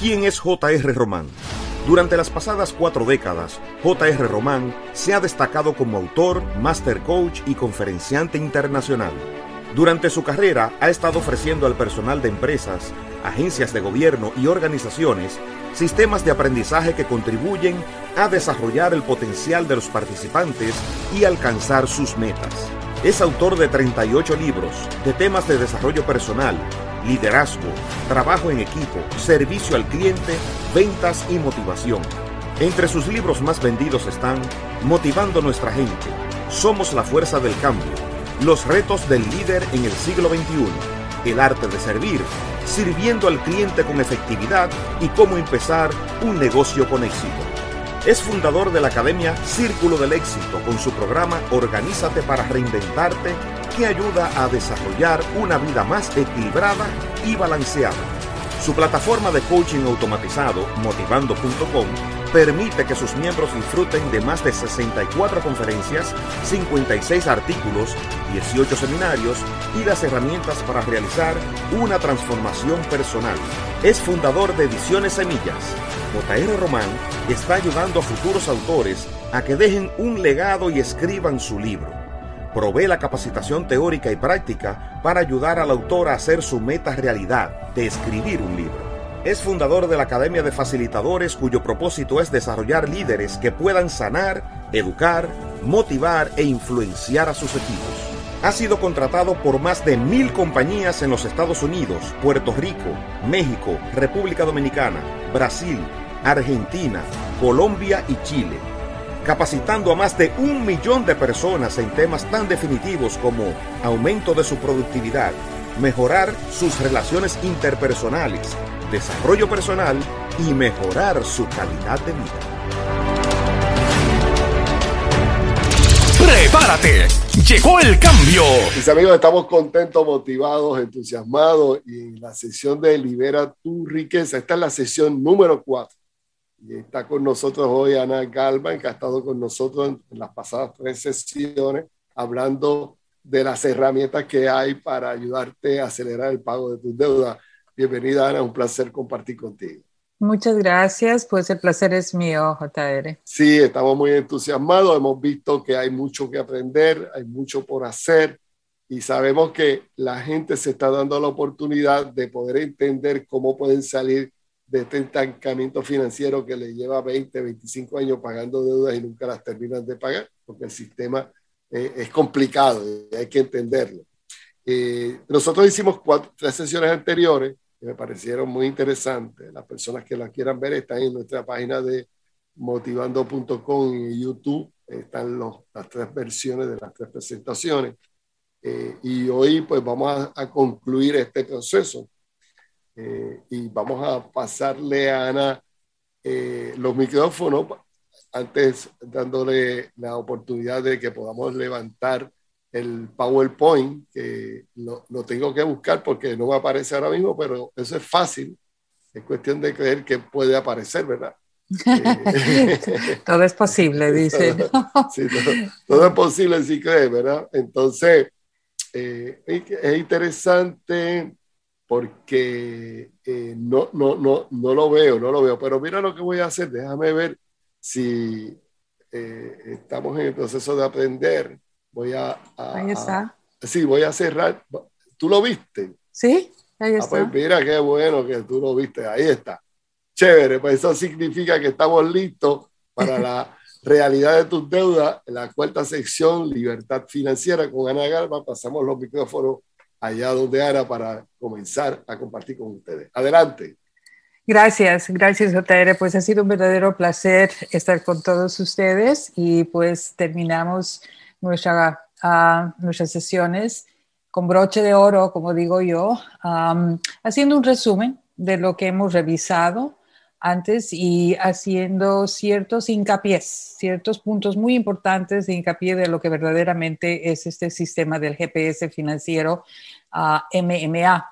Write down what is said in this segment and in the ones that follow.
¿Quién es JR Román? Durante las pasadas cuatro décadas, J.R. Román se ha destacado como autor, master coach y conferenciante internacional. Durante su carrera ha estado ofreciendo al personal de empresas, agencias de gobierno y organizaciones sistemas de aprendizaje que contribuyen a desarrollar el potencial de los participantes y alcanzar sus metas. Es autor de 38 libros de temas de desarrollo personal, liderazgo, trabajo en equipo, servicio al cliente, ventas y motivación. Entre sus libros más vendidos están Motivando nuestra gente, Somos la fuerza del cambio, Los retos del líder en el siglo XXI, El arte de servir, Sirviendo al cliente con efectividad y cómo empezar un negocio con éxito. Es fundador de la Academia Círculo del Éxito con su programa Organízate para Reinventarte que ayuda a desarrollar una vida más equilibrada y balanceada. Su plataforma de coaching automatizado, motivando.com, permite que sus miembros disfruten de más de 64 conferencias, 56 artículos, 18 seminarios y las herramientas para realizar una transformación personal. Es fundador de Ediciones Semillas. JR Román está ayudando a futuros autores a que dejen un legado y escriban su libro provee la capacitación teórica y práctica para ayudar al autor a hacer su meta realidad de escribir un libro. Es fundador de la Academia de Facilitadores cuyo propósito es desarrollar líderes que puedan sanar, educar, motivar e influenciar a sus equipos. Ha sido contratado por más de mil compañías en los Estados Unidos, Puerto Rico, México, República Dominicana, Brasil, Argentina, Colombia y Chile capacitando a más de un millón de personas en temas tan definitivos como aumento de su productividad, mejorar sus relaciones interpersonales, desarrollo personal y mejorar su calidad de vida. ¡Prepárate! Llegó el cambio. Mis amigos, estamos contentos, motivados, entusiasmados y en la sesión de Libera tu riqueza. Esta es la sesión número 4 y está con nosotros hoy Ana Galvan, que ha estado con nosotros en, las pasadas tres sesiones, hablando de las herramientas que hay para ayudarte a acelerar el pago de tus deudas. Bienvenida, Ana, un placer compartir contigo. Muchas gracias, pues el placer es mío, JR. Sí, estamos muy entusiasmados, hemos visto que hay mucho que aprender, hay mucho por hacer y sabemos que la gente se está dando la oportunidad de poder entender cómo pueden salir de este estancamiento financiero que le lleva 20, 25 años pagando deudas y nunca las terminan de pagar, porque el sistema eh, es complicado y hay que entenderlo. Eh, nosotros hicimos cuatro, tres sesiones anteriores me parecieron muy interesantes. Las personas que las quieran ver están en nuestra página de motivando.com y YouTube. Están los, las tres versiones de las tres presentaciones. Eh, y hoy pues vamos a, a concluir este proceso eh, y vamos a pasarle a Ana eh, los micrófonos, antes dándole la oportunidad de que podamos levantar el PowerPoint, que lo, lo, tengo que buscar porque no me aparece ahora mismo, pero eso es fácil. Es cuestión de creer que puede aparecer, ¿verdad? todo es posible, dice. sí, todo, es posible si crees, ¿verdad? Entonces, eh, es interesante porque eh, no, no, no, no lo veo, no lo veo. Pero mira lo que voy a hacer, déjame ver si eh, estamos en el proceso de aprender. Voy a, Ahí está. sí, voy a cerrar. ¿Tú lo viste? Sí, ahí está. Ah, pues mira qué bueno que tú lo viste, ahí está. Chévere, pues eso significa que estamos listos para la realidad de tus deudas, la cuarta sección, libertad financiera con Ana Galva. Pasamos los micrófonos allá donde Ana para comenzar a compartir con ustedes. Adelante. Gracias, gracias JR. Pues ha sido un verdadero placer estar con todos ustedes y pues terminamos nuestra, uh, nuestras sesiones con broche de oro, como digo yo, um, haciendo un resumen de lo que hemos revisado antes y haciendo ciertos hincapiés, ciertos puntos muy importantes de hincapié de lo que verdaderamente es este sistema del GPS financiero MMA.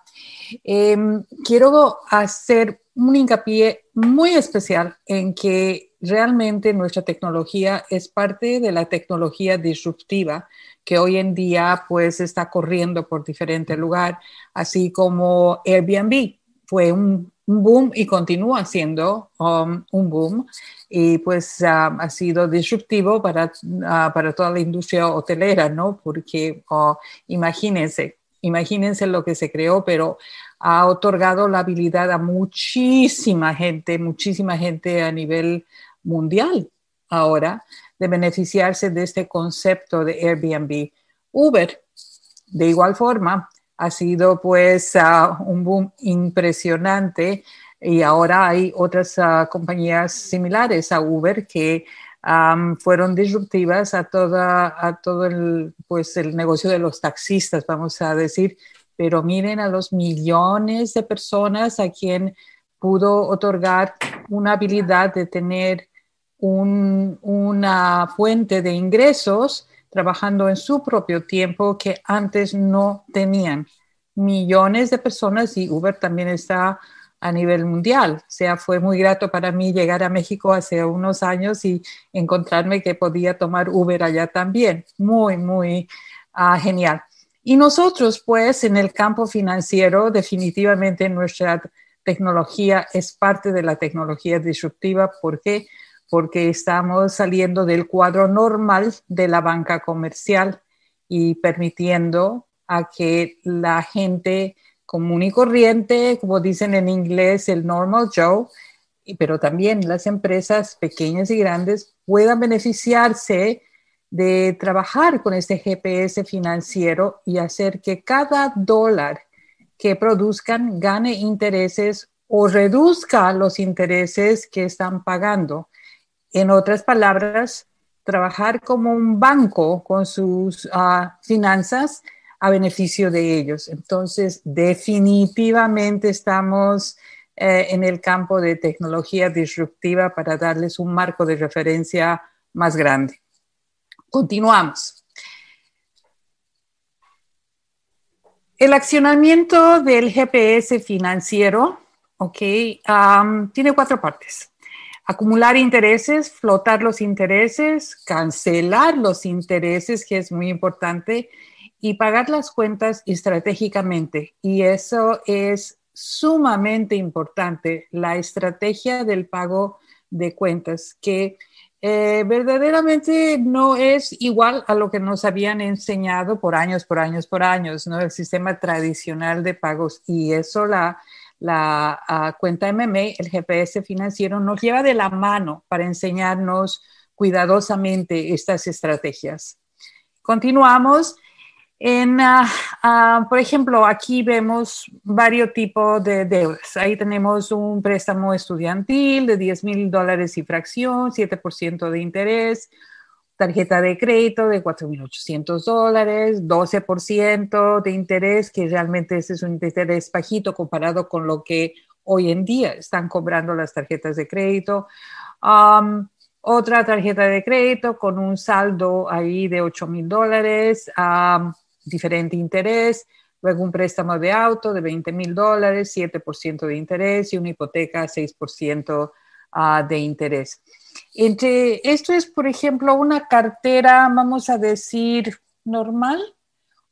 Em, quiero hacer un hincapié muy especial en que realmente nuestra tecnología es parte de la tecnología disruptiva que hoy en día pues está corriendo por diferentes lugares, así como Airbnb fue un boom y continúa siendo um, un boom y pues um, ha sido disruptivo para, uh, para toda la industria hotelera, ¿no? Porque uh, imagínense, imagínense lo que se creó, pero ha otorgado la habilidad a muchísima gente, muchísima gente a nivel mundial ahora de beneficiarse de este concepto de Airbnb. Uber, de igual forma, ha sido pues ah, un boom impresionante y ahora hay otras ah, compañías similares a Uber que fueron disruptivas a, toda, a todo el, pues, el negocio de los taxistas, vamos a decir, pero miren a los millones de personas a quien pudo otorgar una habilidad de tener una fuente de ingresos trabajando en su propio tiempo que antes no tenían. Millones de personas y Uber también está a nivel mundial. O sea, fue muy grato para mí llegar a México hace unos años y encontrarme que podía tomar Uber allá también. Muy, muy ah, genial. Y nosotros, pues, en el campo financiero, definitivamente nuestra tecnología es parte de la tecnología disruptiva. ¿Por qué? porque estamos saliendo del cuadro normal de la banca comercial y permitiendo a que la gente común y corriente, como dicen en inglés, el normal Joe, pero también las empresas pequeñas y grandes puedan beneficiarse de trabajar con este GPS financiero y hacer que cada dólar que produzcan gane intereses o reduzca los intereses que están pagando. En otras palabras, trabajar como un banco con sus ah, finanzas a beneficio de ellos. Entonces, definitivamente estamos eh, en el campo de tecnología disruptiva para darles un marco de referencia más grande. Continuamos. El accionamiento del GPS financiero, ok, tiene cuatro partes acumular intereses, flotar los intereses, cancelar los intereses, que es muy importante, y pagar las cuentas estratégicamente. Y eso es sumamente importante, la estrategia del pago de cuentas, que eh, verdaderamente no es igual a lo que nos habían enseñado por años, por años, por años, ¿no? El sistema tradicional de pagos. Y eso la, la ah, cuenta MMA, el GPS financiero, nos lleva de la mano para enseñarnos cuidadosamente estas estrategias. Continuamos. En, ah, ah, por ejemplo, aquí vemos varios tipos de deudas. Ahí tenemos un préstamo estudiantil de 10 mil dólares y fracción, 7% de interés, tarjeta de crédito de 4.800 dólares, 12% de interés, que realmente ese es un interés bajito comparado con lo que hoy en día están cobrando las tarjetas de crédito. Otra tarjeta de crédito con un saldo ahí de 8.000 dólares, um, diferente interés. Luego un préstamo de auto de 20 mil dólares, 7% de interés y una hipoteca 6% uh, de interés. Entre, esto es, por ejemplo, una cartera, vamos a decir, normal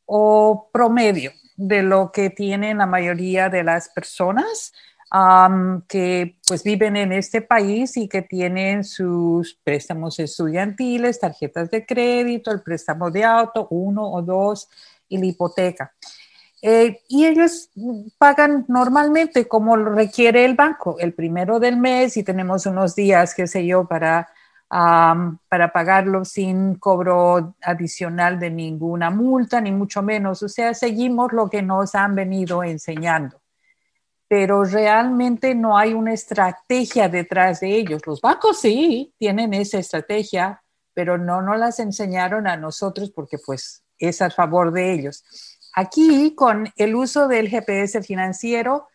o promedio de lo que tienen la mayoría de las personas que pues viven en este país y que tienen sus préstamos estudiantiles, tarjetas de crédito, el préstamo de auto, uno o dos y la hipoteca. Eh, y ellos pagan normalmente como lo requiere el banco, el primero del mes y tenemos unos días, qué sé yo, para, para pagarlo sin cobro adicional de ninguna multa, ni mucho menos. O sea, seguimos lo que nos han venido enseñando. Pero realmente no hay una estrategia detrás de ellos. Los bancos sí tienen esa estrategia, pero no nos las enseñaron a nosotros porque pues es a favor de ellos. Aquí, con el uso del GPS financiero,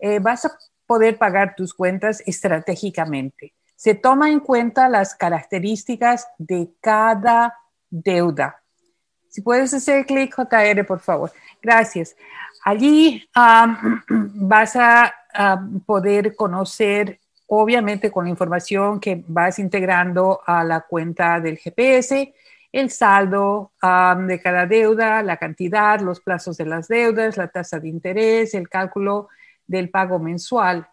eh, vas a poder pagar tus cuentas estratégicamente. Se toma en cuenta las características de cada deuda. Si puedes hacer clic, JR, por favor. Gracias. Allí vas a, poder conocer, obviamente con la información que vas integrando a la cuenta del GPS, el saldo de cada deuda, la cantidad, los plazos de las deudas, la tasa de interés, el cálculo del pago mensual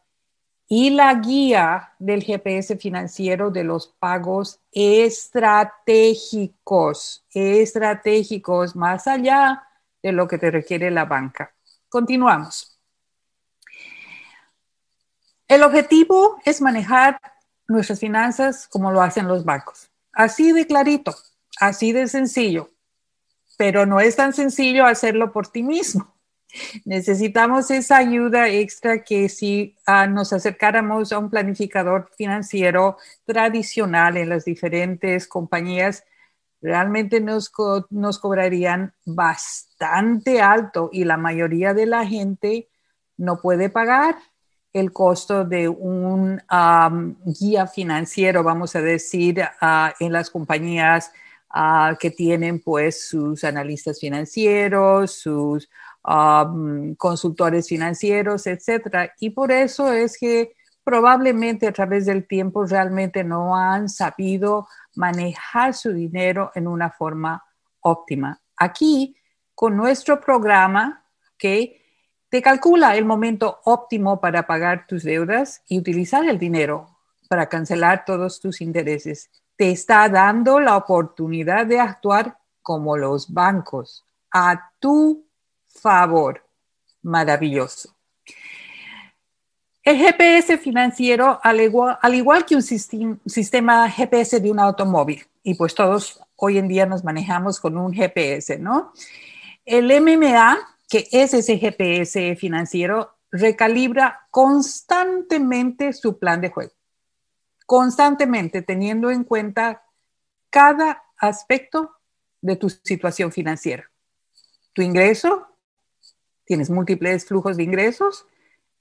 y la guía del GPS financiero de los pagos estratégicos, estratégicos, más allá de lo que te requiere la banca. Continuamos. El objetivo es manejar nuestras finanzas como lo hacen los bancos. Así de clarito, así de sencillo, pero no es tan sencillo hacerlo por ti mismo. Necesitamos esa ayuda extra que si ah, nos acercáramos a un planificador financiero tradicional en las diferentes compañías, realmente nos, nos cobrarían bastante alto y la mayoría de la gente no puede pagar el costo de un guía financiero, vamos a decir, ah, en las compañías ah, que tienen pues sus analistas financieros, sus consultores financieros, etcétera. Y por eso es que probablemente a través del tiempo realmente no han sabido manejar su dinero en una forma óptima. Aquí, con nuestro programa, que te calcula el momento óptimo para pagar tus deudas y utilizar el dinero para cancelar todos tus intereses. Te está dando la oportunidad de actuar como los bancos, a tu favor. Maravilloso. El GPS financiero, al igual, que un sistema GPS de un automóvil, y pues todos hoy en día nos manejamos con un GPS, ¿no? El MMA, que es ese GPS financiero, recalibra constantemente su plan de juego, constantemente teniendo en cuenta cada aspecto de tu situación financiera. Tu ingreso, tienes múltiples flujos de ingresos,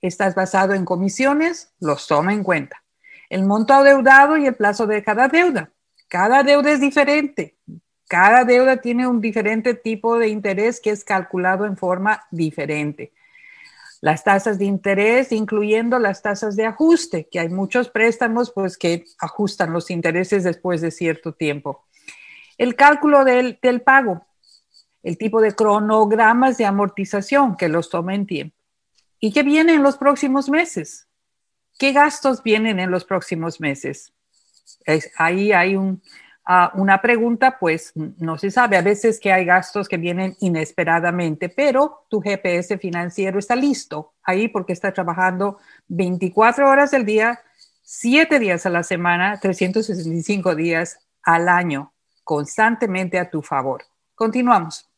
estás basado en comisiones, los toma en cuenta. El monto adeudado y el plazo de cada deuda. Cada deuda es diferente. Cada deuda tiene un diferente tipo de interés que es calculado en forma diferente. Las tasas de interés, incluyendo las tasas de ajuste, que hay muchos préstamos pues, que ajustan los intereses después de cierto tiempo. El cálculo del, del pago, el tipo de cronogramas de amortización que los tomen tiempo. ¿Y qué viene en los próximos meses? ¿Qué gastos vienen en los próximos meses? ahí hay ah, una pregunta, pues no se sabe. A veces que hay gastos que vienen inesperadamente, pero tu GPS financiero está listo ahí porque está trabajando 24 horas al día, 7 días a la semana, 365 días al año, constantemente a tu favor. Continuamos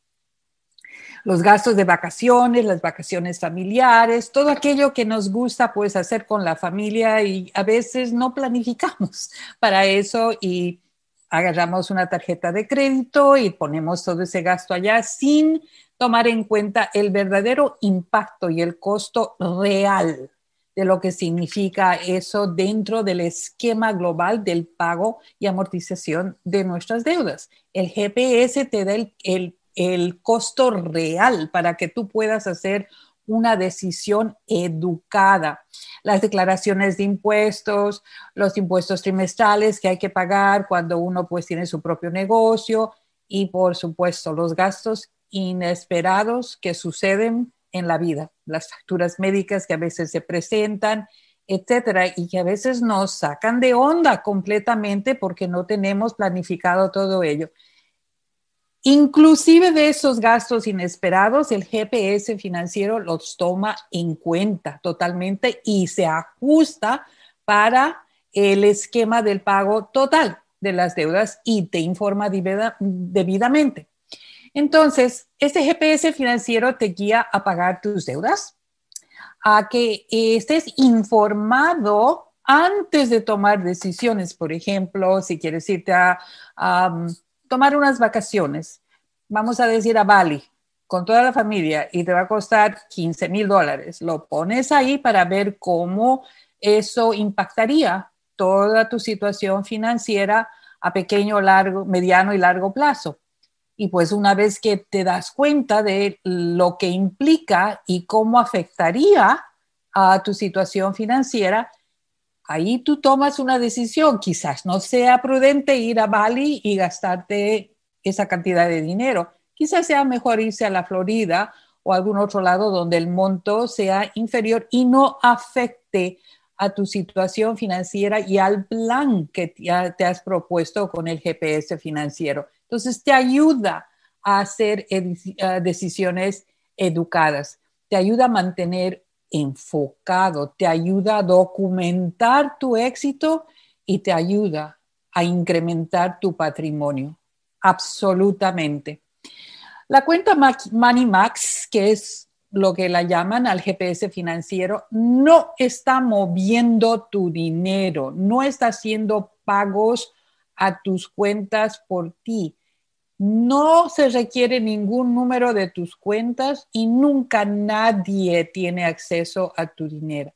los gastos de vacaciones, las vacaciones familiares, todo aquello que nos gusta pues hacer con la familia y a veces no planificamos para eso y agarramos una tarjeta de crédito y ponemos todo ese gasto allá sin tomar en cuenta el verdadero impacto y el costo real de lo que significa eso dentro del esquema global del pago y amortización de nuestras deudas. El GPS te da el, el el costo real para que tú puedas hacer una decisión educada. Las declaraciones de impuestos, los impuestos trimestrales que hay que pagar cuando uno pues tiene su propio negocio y por supuesto los gastos inesperados que suceden en la vida, las facturas médicas que a veces se presentan, etcétera, y que a veces nos sacan de onda completamente porque no tenemos planificado todo ello. Inclusive de esos gastos inesperados, el GPS financiero los toma en cuenta totalmente y se ajusta para el esquema del pago total de las deudas y te informa debidamente. Entonces, este GPS financiero te guía a pagar tus deudas, a que estés informado antes de tomar decisiones. Por ejemplo, si quieres irte a tomar unas vacaciones, vamos a decir a Bali, con toda la familia y te va a costar 15 mil dólares. Lo pones ahí para ver cómo eso impactaría toda tu situación financiera a pequeño, largo, mediano y largo plazo. Y pues una vez que te das cuenta de lo que implica y cómo afectaría a tu situación financiera, ahí tú tomas una decisión. Quizás no sea prudente ir a Bali y gastarte esa cantidad de dinero. Quizás sea mejor irse a la Florida o algún otro lado donde el monto sea inferior y no afecte a tu situación financiera y al plan que te has propuesto con el GPS financiero. Entonces, te ayuda a hacer decisiones educadas, te ayuda a mantener enfocado, te ayuda a documentar tu éxito y te ayuda a incrementar tu patrimonio. Absolutamente. La cuenta Money Max, que es lo que la llaman al GPS financiero, no está moviendo tu dinero, no está haciendo pagos a tus cuentas por ti. No se requiere ningún número de tus cuentas y nunca nadie tiene acceso a tu dinero.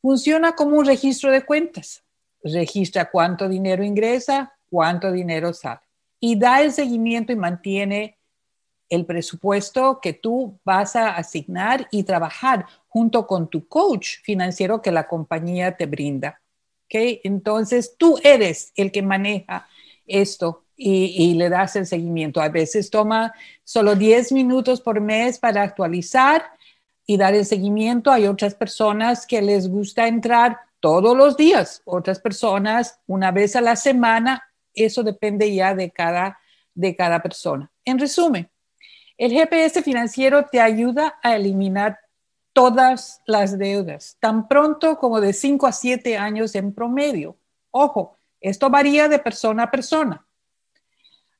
Funciona como un registro de cuentas. Registra cuánto dinero ingresa, cuánto dinero sale y da el seguimiento y mantiene el presupuesto que tú vas a asignar y trabajar junto con tu coach financiero que la compañía te brinda. ¿Okay? Entonces, tú eres el que maneja esto y, le das el seguimiento. A veces toma solo 10 minutos por mes para actualizar y dar el seguimiento. Hay otras personas que les gusta entrar todos los días, otras personas una vez a la semana. Eso depende ya de cada, de cada persona. En resumen, el GPS financiero te ayuda a eliminar todas las deudas, tan pronto como de 5 a 7 años en promedio. Ojo, esto varía de persona a persona.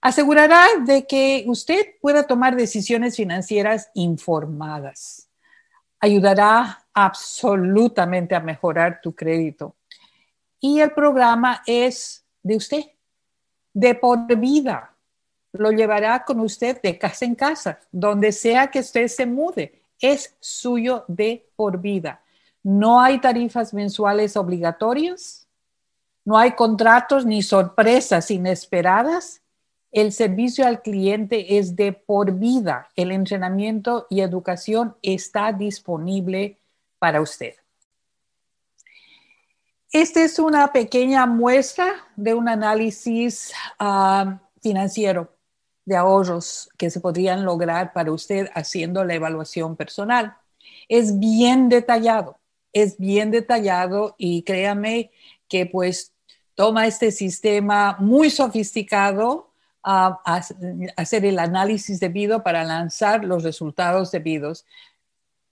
Asegurará de que usted pueda tomar decisiones financieras informadas. Ayudará absolutamente a mejorar tu crédito. Y el programa es de usted, de por vida lo llevará con usted de casa en casa, donde sea que usted se mude. Es suyo de por vida. No hay tarifas mensuales obligatorias, no hay contratos ni sorpresas inesperadas. El servicio al cliente es de por vida. El entrenamiento y educación está disponible para usted. Esta es una pequeña muestra de un análisis ah, financiero de ahorros que se podrían lograr para usted haciendo la evaluación personal. Es bien detallado, es bien detallado y créame que pues toma este sistema muy sofisticado a, hacer el análisis debido para lanzar los resultados debidos.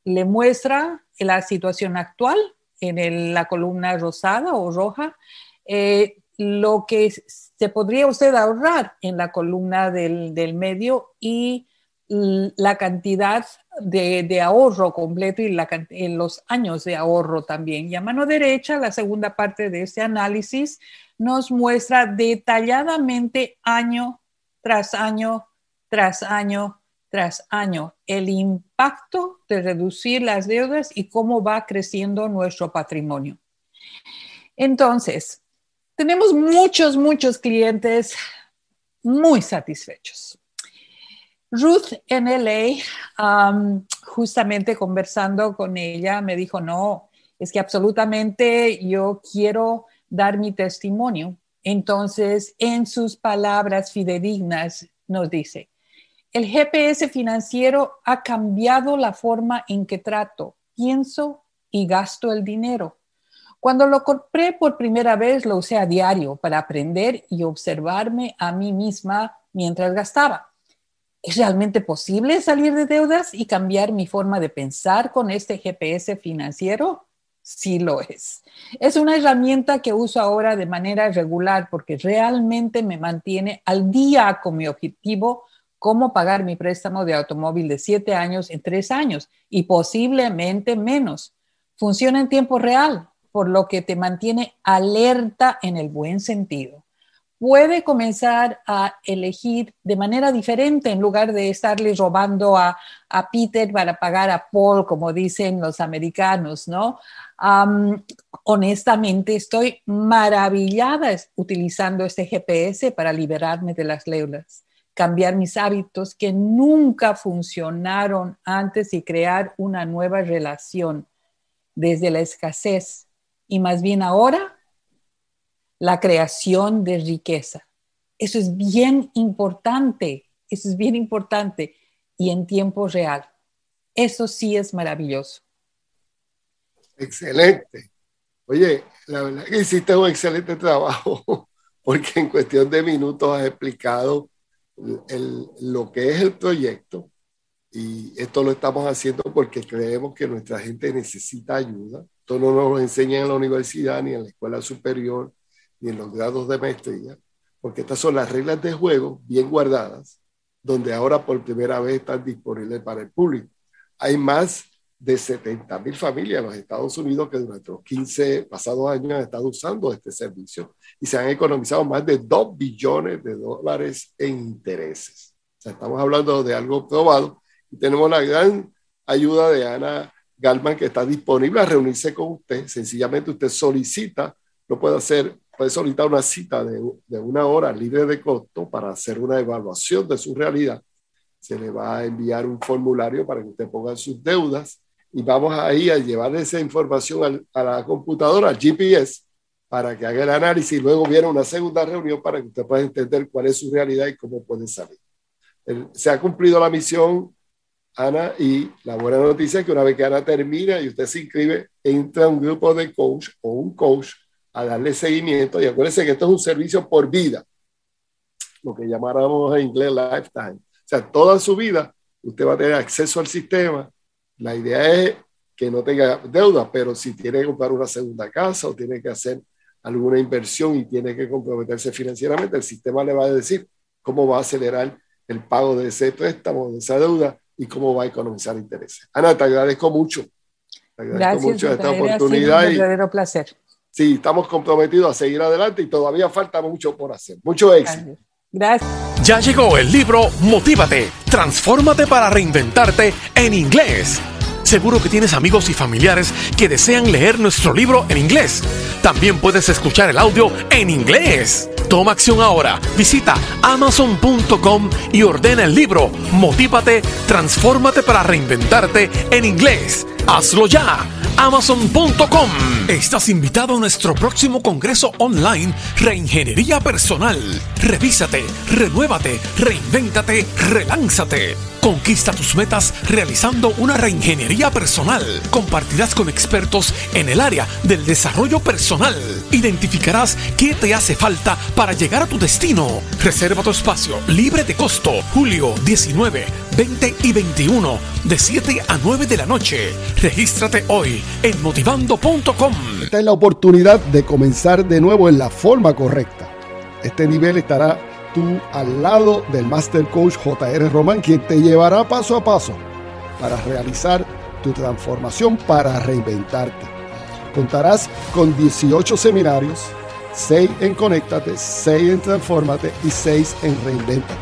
Le muestra la situación actual en la columna rosada o roja, eh, lo que se podría usted ahorrar en la columna del, medio y la cantidad de, ahorro completo y en los años de ahorro también. Y a mano derecha, la segunda parte de este análisis nos muestra detalladamente año tras año, tras año, tras año el impacto de reducir las deudas y cómo va creciendo nuestro patrimonio. Entonces, tenemos muchos, muchos clientes muy satisfechos. Ruth en LA, justamente conversando con ella, me dijo, no, es que absolutamente yo quiero dar mi testimonio. Entonces, en sus palabras fidedignas, nos dice, el GPS financiero ha cambiado la forma en que trato, pienso y gasto el dinero. Cuando lo compré por primera vez, lo usé a diario para aprender y observarme a mí misma mientras gastaba. ¿Es realmente posible salir de deudas y cambiar mi forma de pensar con este GPS financiero? Sí lo es. Es una herramienta que uso ahora de manera regular porque realmente me mantiene al día con mi objetivo, cómo pagar mi préstamo de automóvil de siete años en tres años y posiblemente menos. Funciona en tiempo real, por lo que te mantiene alerta en el buen sentido. puede comenzar a elegir de manera diferente en lugar de estarle robando a, a Peter para pagar a Paul, como dicen los americanos, ¿no? honestamente, estoy maravillada utilizando este GPS para liberarme de las leulas, cambiar mis hábitos que nunca funcionaron antes y crear una nueva relación desde la escasez y más bien ahora la creación de riqueza. Eso es bien importante, eso es bien importante y en tiempo real. Eso sí es maravilloso. Excelente. Oye, la verdad que hiciste un excelente trabajo porque en cuestión de minutos has explicado lo que es el proyecto y esto lo estamos haciendo porque creemos que nuestra gente necesita ayuda. Esto no nos lo enseñan en la universidad, ni en la escuela superior, ni en los grados de maestría, porque estas son las reglas de juego bien guardadas, donde ahora por primera vez están disponibles para el público. Hay más de 70 mil familias en los Estados Unidos que durante los 15 pasados años han estado usando este servicio y se han economizado más de 2 billones de dólares en intereses. O sea, estamos hablando de algo probado y tenemos la gran ayuda de Ana Galman que está disponible a reunirse con usted. Sencillamente usted solicita, lo puede hacer, puede solicitar una cita de, de una hora libre de costo para hacer una evaluación de su realidad. Se le va a enviar un formulario para que usted ponga sus deudas y vamos ahí a llevar esa información a la computadora, al GPS, para que haga el análisis y luego viene una segunda reunión para que usted pueda entender cuál es su realidad y cómo puede salir. se ha cumplido la misión, Ana, y la buena noticia es que una vez que Ana termina y usted se inscribe, entra un grupo de coach o un coach a darle seguimiento. Y acuérdense que esto es un servicio por vida, lo que llamáramos en inglés lifetime. O sea, toda su vida usted va a tener acceso al sistema, la idea es que no tenga deuda, pero si tiene que comprar una segunda casa o tiene que hacer alguna inversión y tiene que comprometerse financieramente, el sistema le va a decir cómo va a acelerar el pago de ese préstamo, de esa deuda y cómo va a economizar intereses. Ana, te agradezco mucho. Te agradezco Gracias, mucho esta oportunidad. Un verdadero placer. Sí, estamos comprometidos a seguir adelante y todavía falta mucho por hacer. Mucho éxito. Gracias. Ya llegó el libro Motívate, transfórmate para reinventarte en inglés. Seguro que tienes amigos y familiares que desean leer nuestro libro en inglés. También puedes escuchar el audio en inglés. Toma acción ahora. Visita amazon.com y ordena el libro Motívate, transfórmate para reinventarte en inglés. Hazlo ya amazon.com. Estás invitado a nuestro próximo congreso online Reingeniería Personal. Revísate, renuévate, reinvéntate, relánzate. Conquista tus metas realizando una reingeniería personal. Compartirás con expertos en el área del desarrollo personal. Identificarás qué te hace falta para llegar a tu destino. Reserva tu espacio libre de costo. Julio 19, 20 y 21 de 7 a 9 de la noche. Regístrate hoy en motivando.com. Esta es la oportunidad de comenzar de nuevo en la forma correcta. Este nivel estará tú al lado del Master Coach JR Román, quien te llevará paso a paso para realizar tu transformación para reinventarte. Contarás con 18 seminarios, 6 en Conéctate, 6 en Transformate y 6 en Reinventate.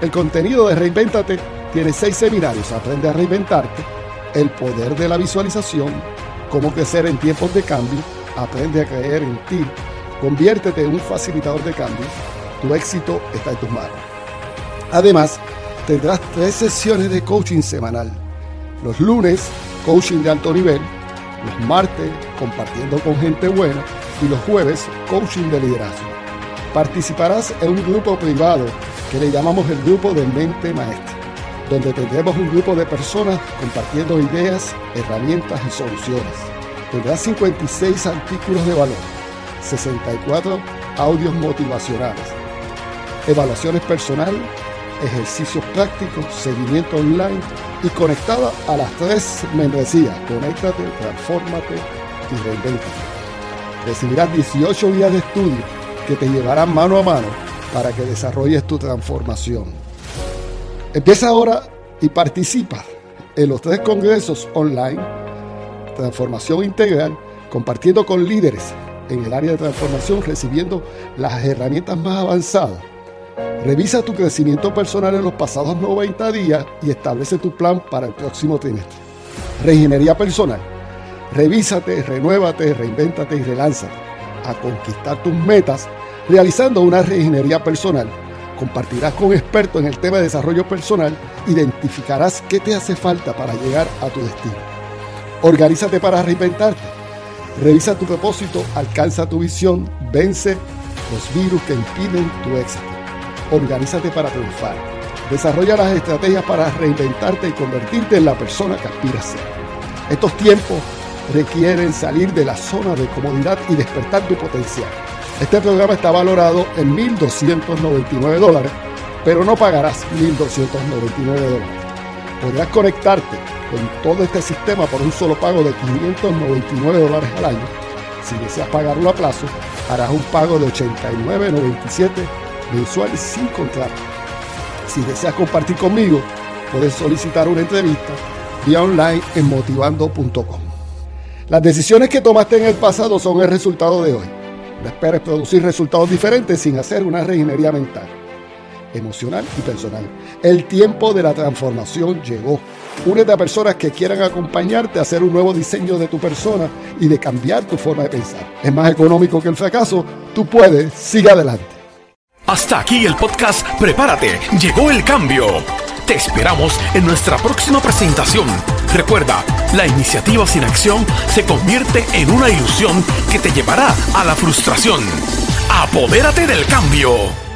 El contenido de Reinventate tiene 6 seminarios. Aprende a reinventarte, el poder de la visualización, cómo crecer en tiempos de cambio, aprende a creer en ti, conviértete en un facilitador de cambio tu éxito está en tus manos. Además, tendrás tres sesiones de coaching semanal. Los lunes, coaching de alto nivel. Los martes, compartiendo con gente buena. Y los jueves, coaching de liderazgo. Participarás en un grupo privado que le llamamos el grupo de mente maestra, donde tendremos un grupo de personas compartiendo ideas, herramientas y soluciones. Tendrás 56 artículos de valor, 64 audios motivacionales evaluaciones personales, ejercicios prácticos, seguimiento online y conectada a las tres membresías. Conéctate, transfórmate y reinventate. Recibirás 18 días de estudio que te llevarán mano a mano para que desarrolles tu transformación. Empieza ahora y participa en los tres congresos online, Transformación Integral, compartiendo con líderes en el área de transformación recibiendo las herramientas más avanzadas. Revisa tu crecimiento personal en los pasados 90 días y establece tu plan para el próximo trimestre. Reingeniería personal. Revísate, renuévate, reinvéntate y relánzate a conquistar tus metas realizando una reingeniería personal. Compartirás con expertos en el tema de desarrollo personal, identificarás qué te hace falta para llegar a tu destino. Organízate para reinventarte. Revisa tu propósito, alcanza tu visión, vence los virus que impiden tu éxito. Organízate para triunfar. Desarrolla las estrategias para reinventarte y convertirte en la persona que aspiras a ser. Estos tiempos requieren salir de la zona de comodidad y despertar tu potencial. Este programa está valorado en 1.299 dólares, pero no pagarás 1.299 dólares. Podrás conectarte con todo este sistema por un solo pago de 599 dólares al año. Si deseas pagarlo a plazo, harás un pago de 89.97 mensual sin contrato. Si deseas compartir conmigo, puedes solicitar una entrevista vía online en motivando.com. Las decisiones que tomaste en el pasado son el resultado de hoy. No esperes producir resultados diferentes sin hacer una reingeniería mental, emocional y personal. El tiempo de la transformación llegó. Únete a personas que quieran acompañarte a hacer un nuevo diseño de tu persona y de cambiar tu forma de pensar. Es más económico que el fracaso. Tú puedes. Sigue adelante. Hasta aquí el podcast Prepárate. Llegó el cambio. Te esperamos en nuestra próxima presentación. Recuerda, la iniciativa sin acción se convierte en una ilusión que te llevará a la frustración. Apodérate del cambio.